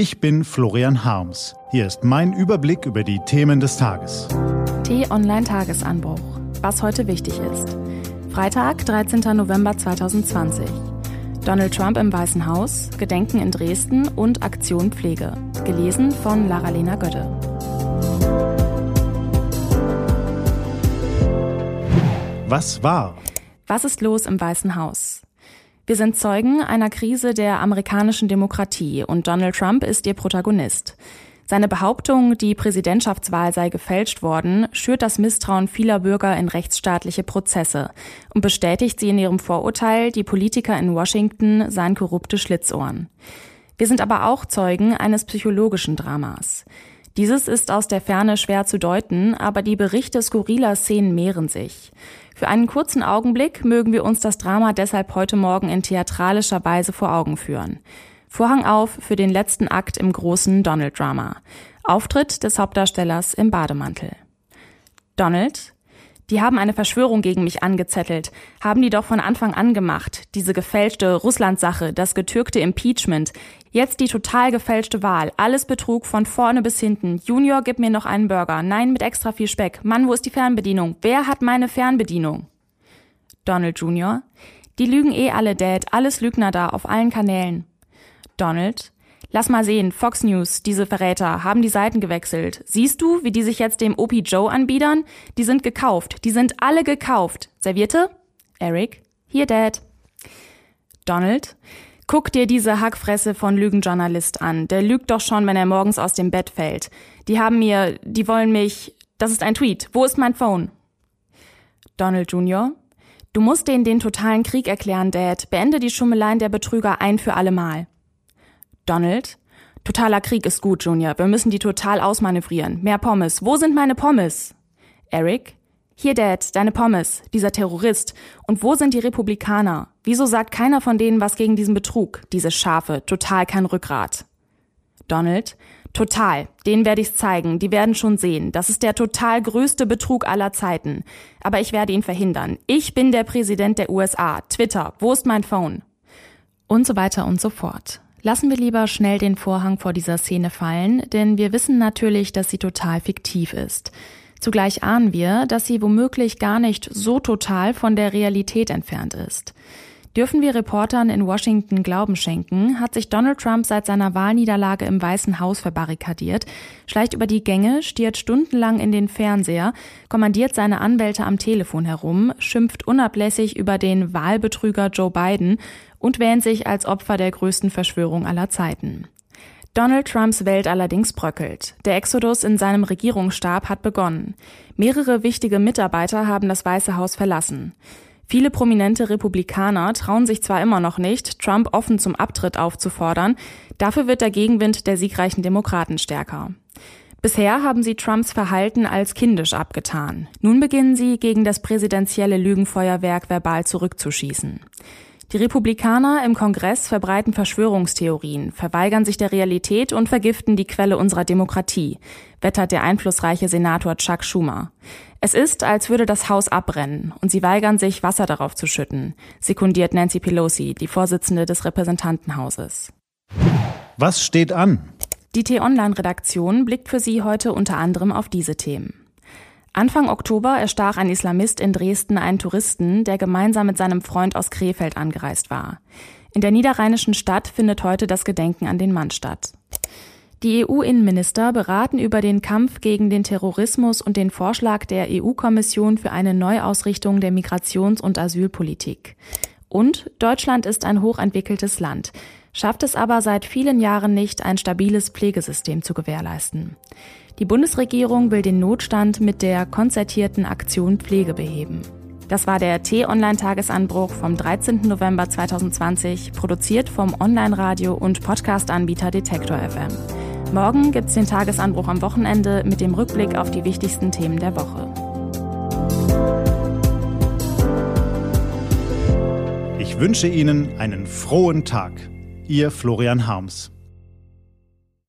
Ich bin Florian Harms. Hier ist mein Überblick über die Themen des Tages. T-Online Tagesanbruch. Was heute wichtig ist. Freitag, 13. November 2020. Donald Trump im Weißen Haus, Gedenken in Dresden und Aktion Pflege. Gelesen von Lara-Lena Götte. Was war? Was ist los im Weißen Haus? Wir sind Zeugen einer Krise der amerikanischen Demokratie und Donald Trump ist ihr Protagonist. Seine Behauptung, die Präsidentschaftswahl sei gefälscht worden, schürt das Misstrauen vieler Bürger in rechtsstaatliche Prozesse und bestätigt sie in ihrem Vorurteil, die Politiker in Washington seien korrupte Schlitzohren. Wir sind aber auch Zeugen eines psychologischen Dramas. Dieses ist aus der Ferne schwer zu deuten, aber die Berichte skurriler Szenen mehren sich. Für einen kurzen Augenblick mögen wir uns das Drama deshalb heute Morgen in theatralischer Weise vor Augen führen. Vorhang auf für den letzten Akt im großen Donald-Drama. Auftritt des Hauptdarstellers im Bademantel. Donald, die haben eine Verschwörung gegen mich angezettelt, haben die doch von Anfang an gemacht, diese gefälschte Russland-Sache, das getürkte Impeachment, jetzt die total gefälschte Wahl, alles Betrug von vorne bis hinten. Junior, gib mir noch einen Burger, nein mit extra viel Speck. Mann, wo ist die Fernbedienung? Wer hat meine Fernbedienung? Donald Junior, die lügen eh alle, Dad, alles Lügner da, auf allen Kanälen. Donald, Lass mal sehen, Fox News, diese Verräter, haben die Seiten gewechselt. Siehst du, wie die sich jetzt dem OP Joe anbiedern? Die sind gekauft. Die sind alle gekauft. Servierte? Eric? Hier, Dad. Donald? Guck dir diese Hackfresse von Lügenjournalist an. Der lügt doch schon, wenn er morgens aus dem Bett fällt. Die haben mir, die wollen mich, das ist ein Tweet. Wo ist mein Phone? Donald Jr. Du musst denen den totalen Krieg erklären, Dad. Beende die Schummeleien der Betrüger ein für alle Mal. Donald. Totaler Krieg ist gut, Junior. Wir müssen die total ausmanövrieren. Mehr Pommes. Wo sind meine Pommes? Eric. Hier, Dad, deine Pommes, dieser Terrorist. Und wo sind die Republikaner? Wieso sagt keiner von denen was gegen diesen Betrug? Diese Schafe, total kein Rückgrat. Donald, total. Denen werde ich's zeigen. Die werden schon sehen. Das ist der total größte Betrug aller Zeiten. Aber ich werde ihn verhindern. Ich bin der Präsident der USA. Twitter. Wo ist mein Phone? Und so weiter und so fort. Lassen wir lieber schnell den Vorhang vor dieser Szene fallen, denn wir wissen natürlich, dass sie total fiktiv ist. Zugleich ahnen wir, dass sie womöglich gar nicht so total von der Realität entfernt ist. Dürfen wir Reportern in Washington Glauben schenken, hat sich Donald Trump seit seiner Wahlniederlage im Weißen Haus verbarrikadiert, schleicht über die Gänge, stiert stundenlang in den Fernseher, kommandiert seine Anwälte am Telefon herum, schimpft unablässig über den Wahlbetrüger Joe Biden und wähnt sich als Opfer der größten Verschwörung aller Zeiten. Donald Trumps Welt allerdings bröckelt. Der Exodus in seinem Regierungsstab hat begonnen. Mehrere wichtige Mitarbeiter haben das Weiße Haus verlassen. Viele prominente Republikaner trauen sich zwar immer noch nicht, Trump offen zum Abtritt aufzufordern, dafür wird der Gegenwind der siegreichen Demokraten stärker. Bisher haben sie Trumps Verhalten als kindisch abgetan. Nun beginnen sie, gegen das präsidentielle Lügenfeuerwerk verbal zurückzuschießen. Die Republikaner im Kongress verbreiten Verschwörungstheorien, verweigern sich der Realität und vergiften die Quelle unserer Demokratie, wettert der einflussreiche Senator Chuck Schumer. Es ist, als würde das Haus abbrennen und sie weigern sich, Wasser darauf zu schütten, sekundiert Nancy Pelosi, die Vorsitzende des Repräsentantenhauses. Was steht an? Die T-Online-Redaktion blickt für Sie heute unter anderem auf diese Themen. Anfang Oktober erstach ein Islamist in Dresden einen Touristen, der gemeinsam mit seinem Freund aus Krefeld angereist war. In der niederrheinischen Stadt findet heute das Gedenken an den Mann statt. Die EU-Innenminister beraten über den Kampf gegen den Terrorismus und den Vorschlag der EU-Kommission für eine Neuausrichtung der Migrations- und Asylpolitik. Und Deutschland ist ein hochentwickeltes Land, schafft es aber seit vielen Jahren nicht, ein stabiles Pflegesystem zu gewährleisten. Die Bundesregierung will den Notstand mit der konzertierten Aktion Pflege beheben. Das war der T-Online-Tagesanbruch vom 13. November 2020, produziert vom Online-Radio- und Podcast-Anbieter Detektor FM. Morgen gibt's den Tagesanbruch am Wochenende mit dem Rückblick auf die wichtigsten Themen der Woche. Ich wünsche Ihnen einen frohen Tag. Ihr Florian Harms.